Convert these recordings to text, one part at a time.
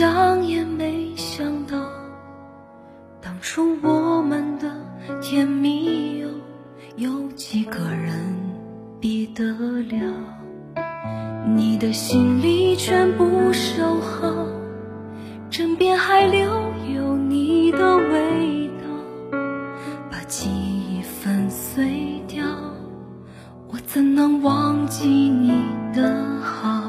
想也没想到，当初我们的甜蜜有有几个人比得了？你的心里全部收好，枕边还留有你的味道，把记忆粉碎掉，我怎能忘记你的好？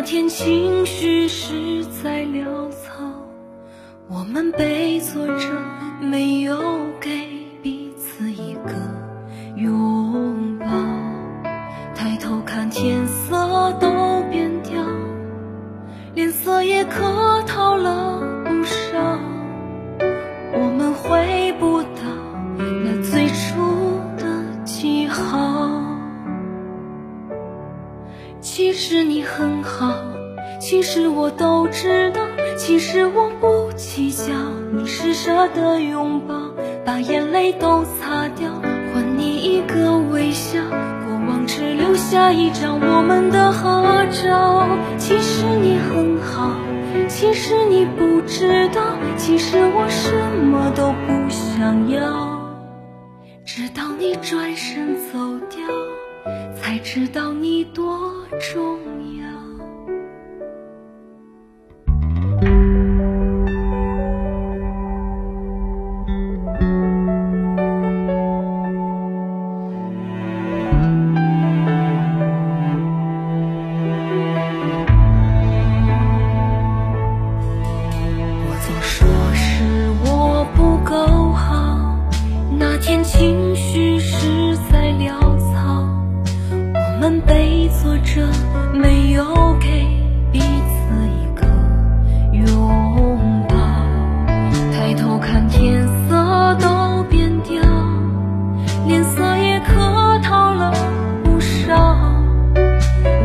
那天情绪实在潦草，我们背坐着，没有给彼此一个拥抱。抬头看天色都变掉，脸色也客套了其实你很好，其实我都知道，其实我不计较。你施舍的拥抱，把眼泪都擦掉，换你一个微笑。过往只留下一张我们的合照。其实你很好，其实你不知道，其实我什么都不想要，直到你转身走掉。知道你多重要。们背坐着，没有给彼此一个拥抱。抬头看天色都变调，脸色也客套了不少。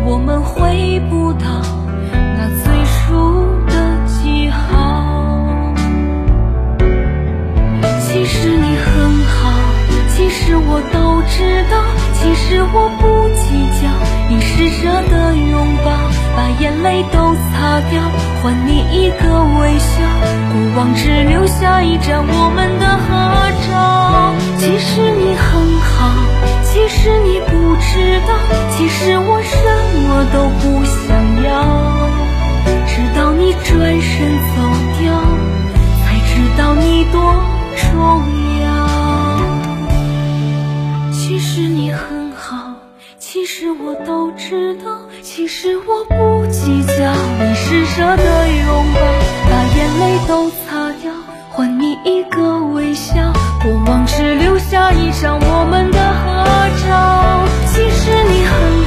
我们回不到那最初的记号。其实你很好，其实我都知道，其实我不。只舍的拥抱，把眼泪都擦掉，换你一个微笑。过往只留下一张我们的合照。其实你很好，其实你不知道，其实我什么都不其实我都知道其实我不计较你施舍的拥抱把眼泪都擦掉换你一个微笑过往只留下一张我们的合照。其实你很